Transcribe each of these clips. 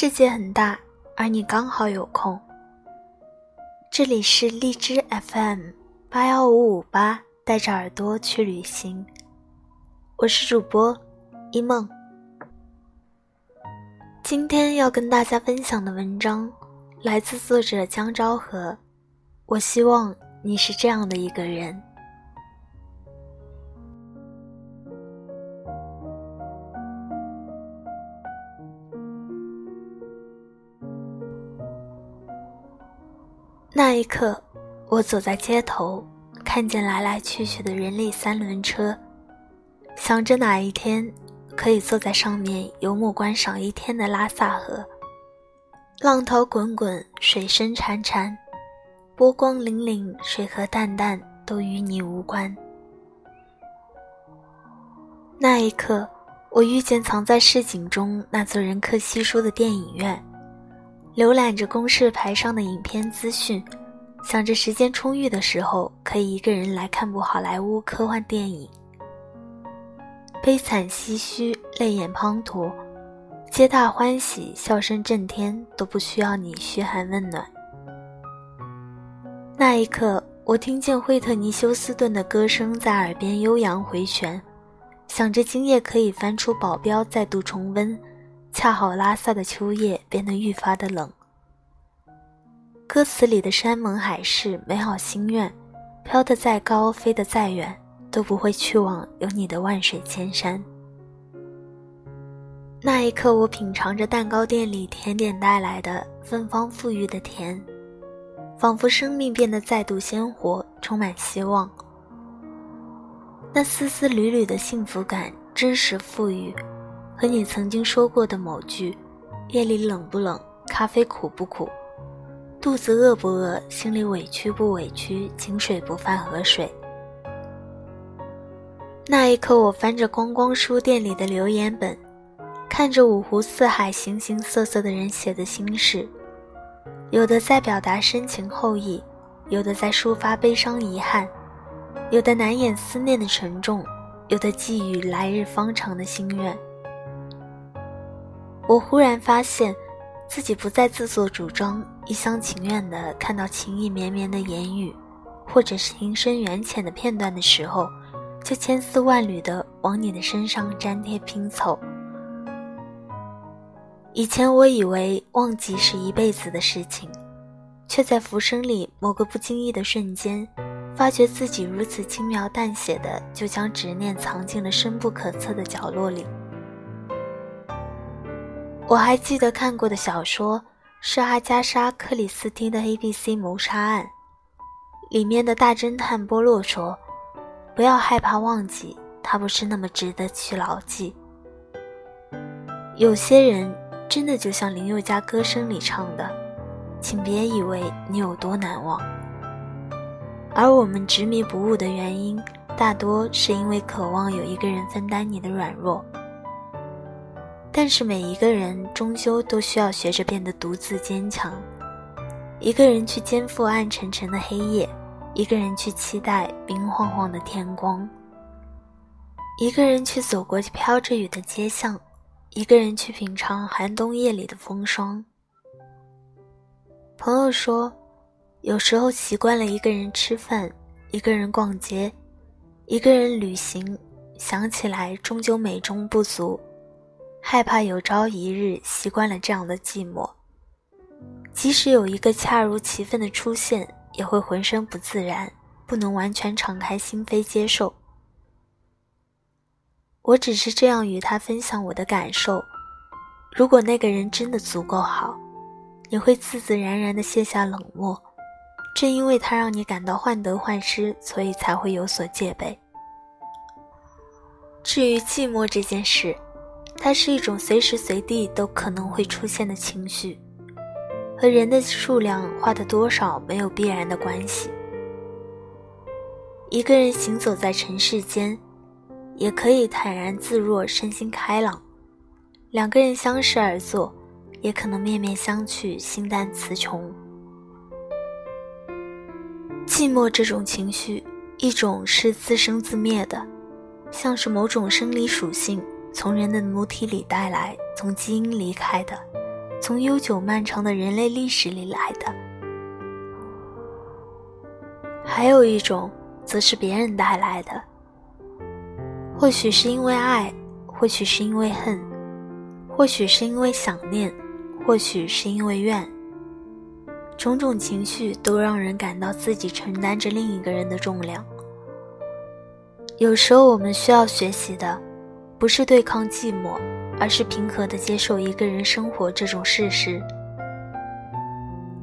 世界很大，而你刚好有空。这里是荔枝 FM 八幺五五八，带着耳朵去旅行。我是主播一梦。今天要跟大家分享的文章来自作者江昭和。我希望你是这样的一个人。那一刻，我走在街头，看见来来去去的人力三轮车，想着哪一天可以坐在上面游目观赏一天的拉萨河。浪涛滚滚，水声潺潺，波光粼粼，水和淡淡，都与你无关。那一刻，我遇见藏在市井中那座人客稀疏的电影院。浏览着公示牌上的影片资讯，想着时间充裕的时候可以一个人来看部好莱坞科幻电影。悲惨唏嘘，泪眼滂沱，皆大欢喜，笑声震天，都不需要你嘘寒问暖。那一刻，我听见惠特尼休斯顿的歌声在耳边悠扬回旋，想着今夜可以翻出保镖再度重温。恰好拉萨的秋夜变得愈发的冷。歌词里的山盟海誓、美好心愿，飘得再高，飞得再远，都不会去往有你的万水千山。那一刻，我品尝着蛋糕店里甜点带来的芬芳馥郁的甜，仿佛生命变得再度鲜活，充满希望。那丝丝缕缕的幸福感，真实馥郁。和你曾经说过的某句：“夜里冷不冷？咖啡苦不苦？肚子饿不饿？心里委屈不委屈？井水不犯河水。”那一刻，我翻着光光书店里的留言本，看着五湖四海形形色色的人写的心事，有的在表达深情厚谊，有的在抒发悲伤遗憾，有的难掩思念的沉重，有的寄予来日方长的心愿。我忽然发现，自己不再自作主张、一厢情愿地看到情意绵绵的言语，或者是情深缘浅的片段的时候，就千丝万缕地往你的身上粘贴拼凑。以前我以为忘记是一辈子的事情，却在浮生里某个不经意的瞬间，发觉自己如此轻描淡写的就将执念藏进了深不可测的角落里。我还记得看过的小说是阿加莎·克里斯汀的《A.B.C. 谋杀案》，里面的大侦探波洛说：“不要害怕忘记，它不是那么值得去牢记。”有些人真的就像林宥嘉歌声里唱的：“请别以为你有多难忘。”而我们执迷不悟的原因，大多是因为渴望有一个人分担你的软弱。但是每一个人终究都需要学着变得独自坚强，一个人去肩负暗沉沉的黑夜，一个人去期待明晃晃的天光，一个人去走过飘着雨的街巷，一个人去品尝寒冬夜里的风霜。朋友说，有时候习惯了一个人吃饭，一个人逛街，一个人旅行，想起来终究美中不足。害怕有朝一日习惯了这样的寂寞，即使有一个恰如其分的出现，也会浑身不自然，不能完全敞开心扉接受。我只是这样与他分享我的感受。如果那个人真的足够好，你会自自然然地卸下冷漠。正因为他让你感到患得患失，所以才会有所戒备。至于寂寞这件事，它是一种随时随地都可能会出现的情绪，和人的数量、花的多少没有必然的关系。一个人行走在尘世间，也可以坦然自若、身心开朗；两个人相视而坐，也可能面面相觑、心淡词穷。寂寞这种情绪，一种是自生自灭的，像是某种生理属性。从人的母体里带来，从基因离开的，从悠久漫长的人类历史里来的；还有一种，则是别人带来的。或许是因为爱，或许是因为恨，或许是因为想念，或许是因为怨。种种情绪都让人感到自己承担着另一个人的重量。有时候，我们需要学习的，不是对抗寂寞，而是平和地接受一个人生活这种事实。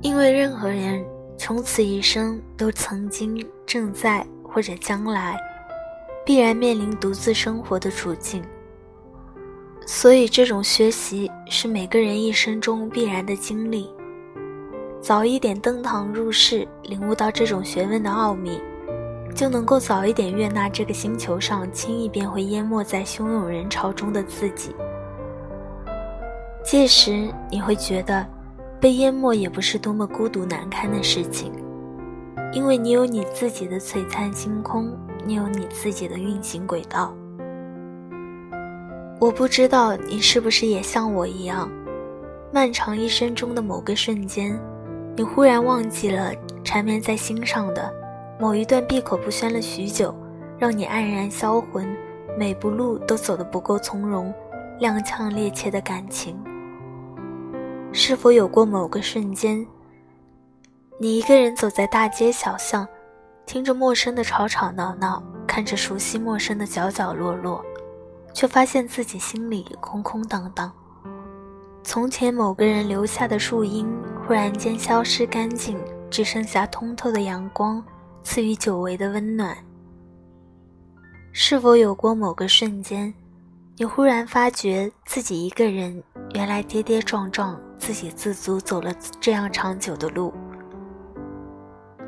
因为任何人从此一生都曾经、正在或者将来，必然面临独自生活的处境。所以，这种学习是每个人一生中必然的经历。早一点登堂入室，领悟到这种学问的奥秘，就能够早一点悦纳这个星球上轻易便会淹没在汹涌人潮中的自己。届时你会觉得，被淹没也不是多么孤独难堪的事情，因为你有你自己的璀璨星空，你有你自己的运行轨道。我不知道你是不是也像我一样，漫长一生中的某个瞬间。你忽然忘记了缠绵在心上的某一段闭口不宣了许久，让你黯然销魂，每步路都走得不够从容，踉跄趔趄的感情。是否有过某个瞬间，你一个人走在大街小巷，听着陌生的吵吵闹闹，看着熟悉陌生的角角落落，却发现自己心里空空荡荡。从前某个人留下的树荫，忽然间消失干净，只剩下通透的阳光，赐予久违的温暖。是否有过某个瞬间，你忽然发觉自己一个人，原来跌跌撞撞，自给自足走了这样长久的路？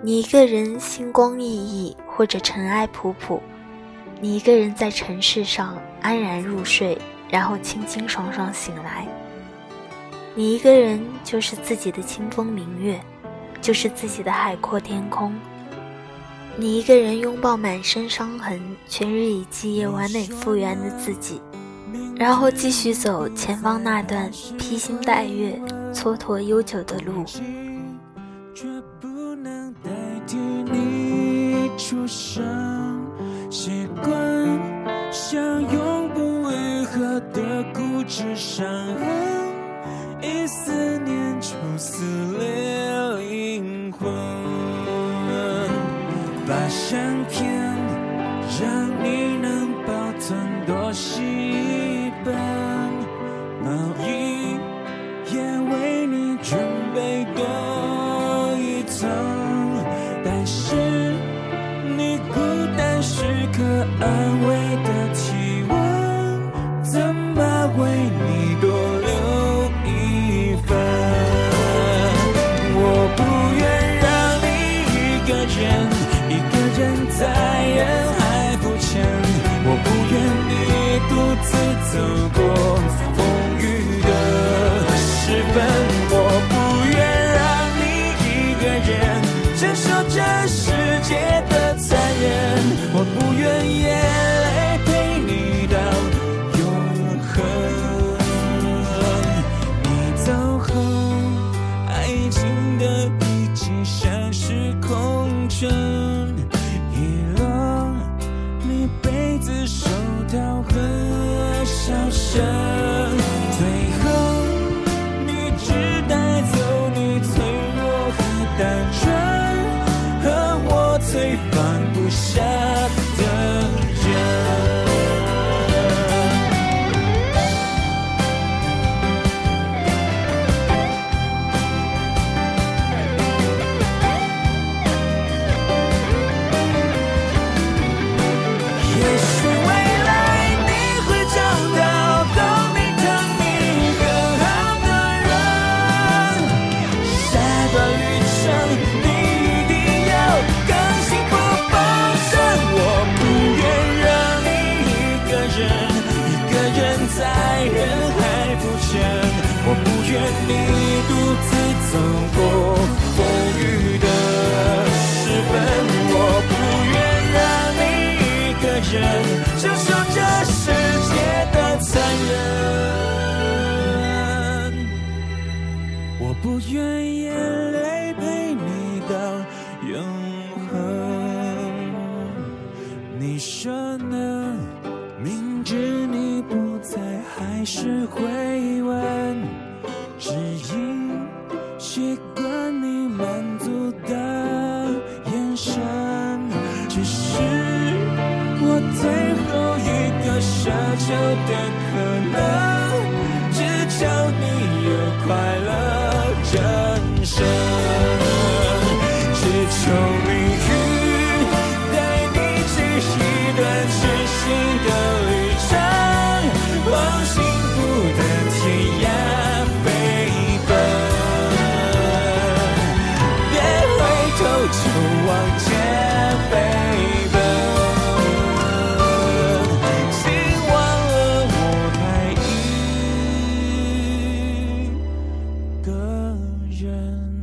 你一个人星光熠熠，或者尘埃仆仆；你一个人在城市上安然入睡，然后清清爽爽醒来。你一个人就是自己的清风明月，就是自己的海阔天空。你一个人拥抱满身伤痕却日以继夜完美复原的自己，然后继续走前方那段披星戴月、蹉跎悠久的路。习惯像永不愈合的固执伤痕。片让你能保存多细一本，毛衣也为你准备多一层，但是你孤单时刻安慰的不愿眼泪陪你到永恒。你说呢？明知你不在，还是会问，只因习惯你满足的眼神。只是我最后一个奢求的可能，只求你有快新的旅程，往幸福的天涯飞奔。别回头，就往前飞奔。心忘了，我还一个人。